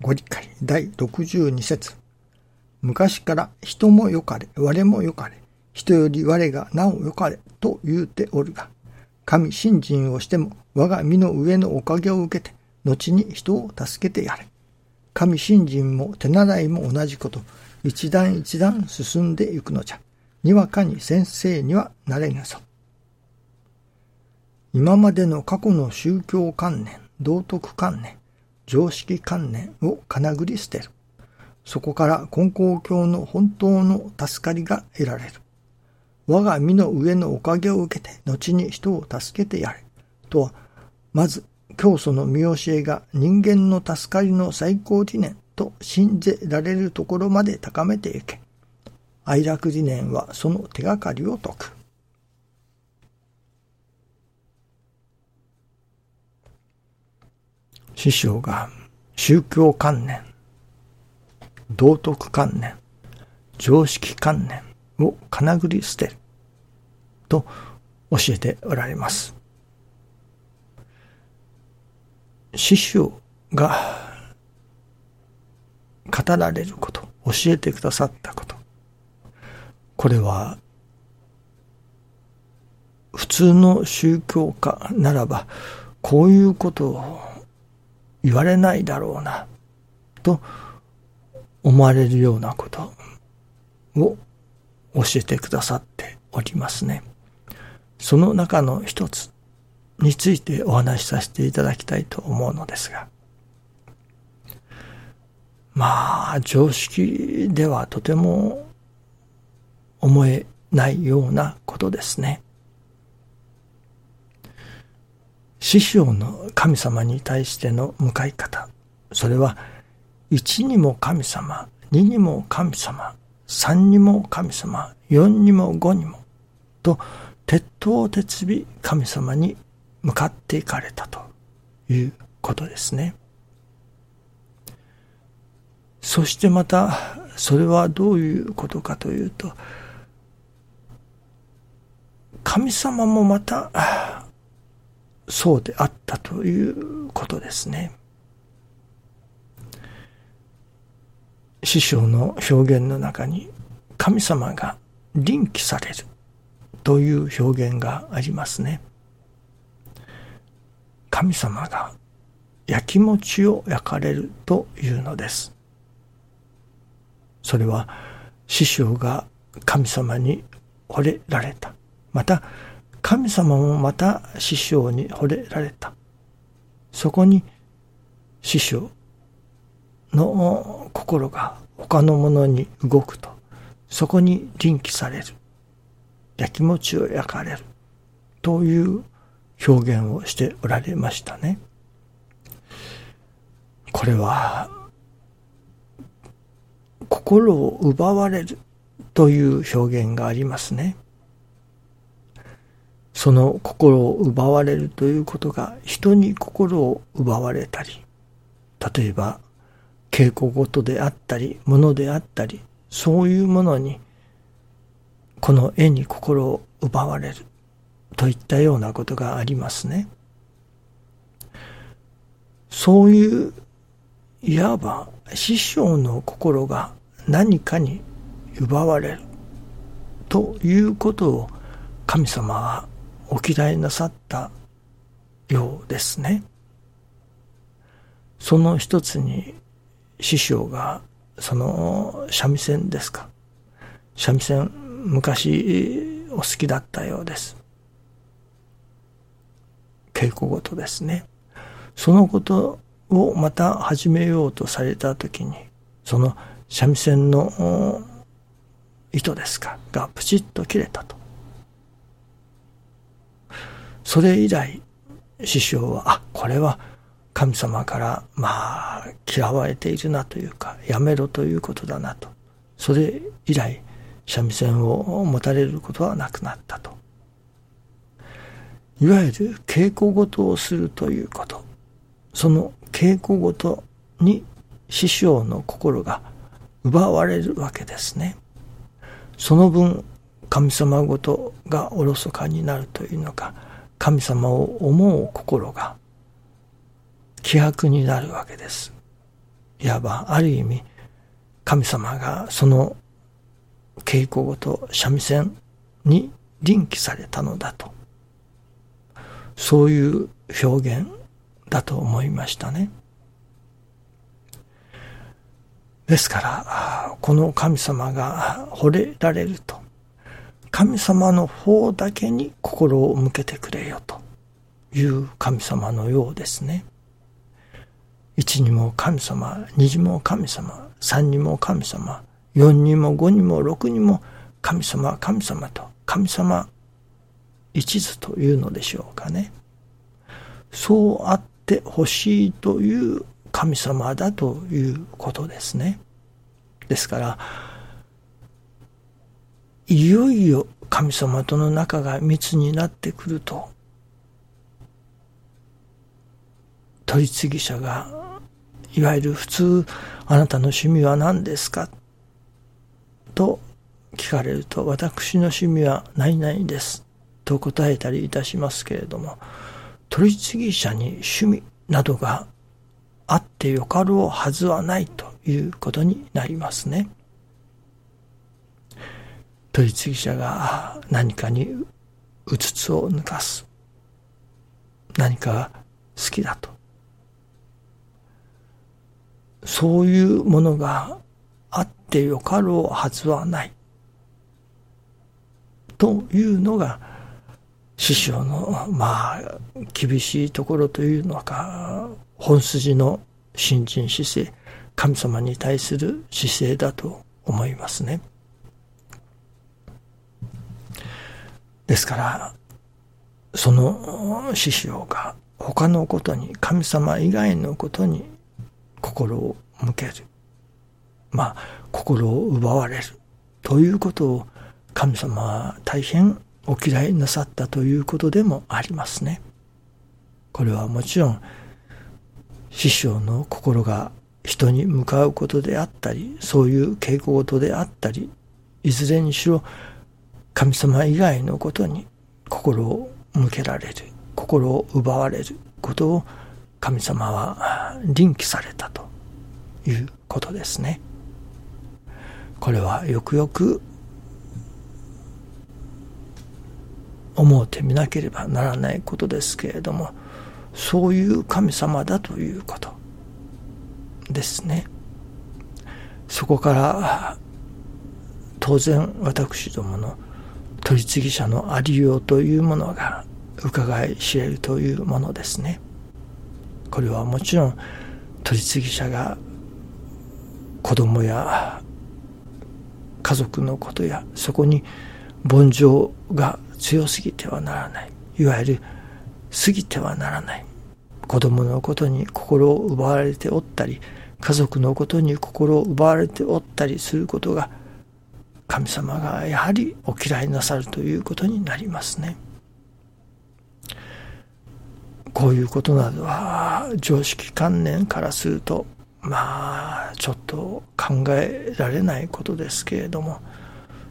ご理解第62節昔から人もよかれ、我もよかれ、人より我がなおよかれと言うておるが、神信心をしても我が身の上のおかげを受けて、後に人を助けてやれ。神信心も手習いも同じこと、一段一段進んでいくのじゃ。にわかに先生にはなれぬぞ。今までの過去の宗教観念、道徳観念、常識観念をかなぐり捨てる。そこから根高教の本当の助かりが得られる。我が身の上のおかげを受けて、後に人を助けてやれ。とは、まず、教祖の見教えが人間の助かりの最高理念と信じられるところまで高めていけ。愛楽理念はその手がかりを解く。師匠が宗教観念、道徳観念、常識観念をかなぐり捨てると教えておられます。師匠が語られること、教えてくださったこと、これは普通の宗教家ならばこういうことを言われないだろうなと思われるようなことを教えてくださっておりますね。その中の一つについてお話しさせていただきたいと思うのですが、まあ、常識ではとても思えないようなことですね。師匠の神様に対しての向かい方、それは、一にも神様、二にも神様、三にも神様、四にも五にも、と、鉄頭鉄尾神様に向かっていかれたということですね。そしてまた、それはどういうことかというと、神様もまた、そうであったということですね。師匠の表現の中に神様が臨機されるという表現がありますね。神様が焼き餅を焼かれるというのです。それは師匠が神様に惚れられた。また神様もまた師匠に惚れられた。そこに師匠の心が他のものに動くと、そこに臨機される。焼き餅を焼かれる。という表現をしておられましたね。これは、心を奪われるという表現がありますね。その心を奪われるということが人に心を奪われたり、例えば稽古事であったり、物であったり、そういうものに、この絵に心を奪われるといったようなことがありますね。そういう、いわば師匠の心が何かに奪われるということを神様はお嫌いなさったようですね。その一つに師匠がその三味線ですか。三味線昔お好きだったようです。稽古事ですね。そのことをまた始めようとされたときに、その三味線の糸ですか、がプチッと切れたと。それ以来、師匠は、あ、これは神様から、まあ、嫌われているなというか、やめろということだなと。それ以来、三味線を持たれることはなくなったと。いわゆる稽古事をするということ。その稽古事に師匠の心が奪われるわけですね。その分、神様ごとがおろそかになるというのか、神様を思う心が希薄になるわけです。いわばある意味神様がその稽古ごと三味線に臨機されたのだとそういう表現だと思いましたね。ですから、この神様が惚れられると、神様の方だけに心を向けてくれよという神様のようですね。一にも神様、二にも神様、三にも神様、四にも五にも六にも神様、神様と、神様一途というのでしょうかね。そうあってほしいという神様だということですね。ですから、いよいよ神様との仲が密になってくると、取り次ぎ者が、いわゆる普通、あなたの趣味は何ですか？と聞かれると、私の趣味は何々です。と答えたりいたしますけれども、取り次ぎ者に趣味などがあってよかろうはずはないということになりますね。取次者が何かにうつつを抜かす。何かが好きだと。そういうものがあってよかろうはずはない。というのが師匠のまあ厳しいところというのか本筋の新人姿勢神様に対する姿勢だと思いますね。ですからその師匠が他のことに神様以外のことに心を向けるまあ心を奪われるということを神様は大変お嫌いなさったということでもありますね。これはもちろん師匠の心が人に向かうことであったりそういう稽古事であったりいずれにしろ神様以外のことに心を向けられる心を奪われることを神様は臨機されたということですね。これはよくよく思うてみなければならないことですけれどもそういう神様だということですねそこから当然私どもの取り次ぎ者のありようというものが伺い知れるというものですねこれはもちろん取り次ぎ者が子供や家族のことやそこに凡情が強すぎてはならない。いわゆる過ぎてはならない。子供のことに心を奪われておったり、家族のことに心を奪われておったりすることが、神様がやはりお嫌いなさるということになりますね。こういうことなどは常識観念からするとまあちょっと考えられないことですけれども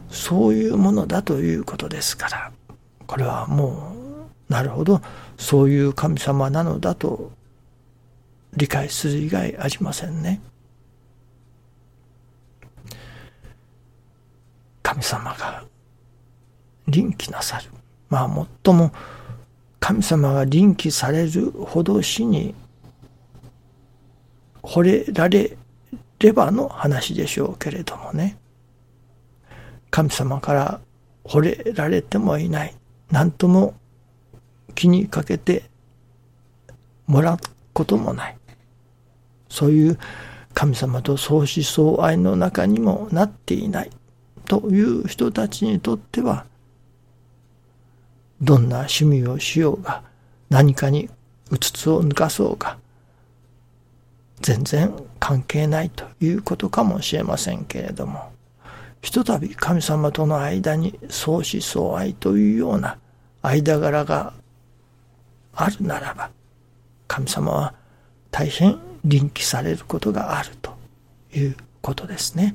そういうものだということですからこれはもうなるほどそういう神様なのだと理解する以外ありませんね。神様が臨機なさる。まあ最も神様が臨機されるほど死に惚れられればの話でしょうけれどもね。神様から惚れられてもいない。何とも気にかけてもらうこともない。そういう神様と相思相愛の中にもなっていないという人たちにとっては、どんな趣味をしようが、何かにうつつを抜かそうが、全然関係ないということかもしれませんけれども、ひとたび神様との間に相思相愛というような間柄があるならば、神様は大変臨機されることがあるということですね。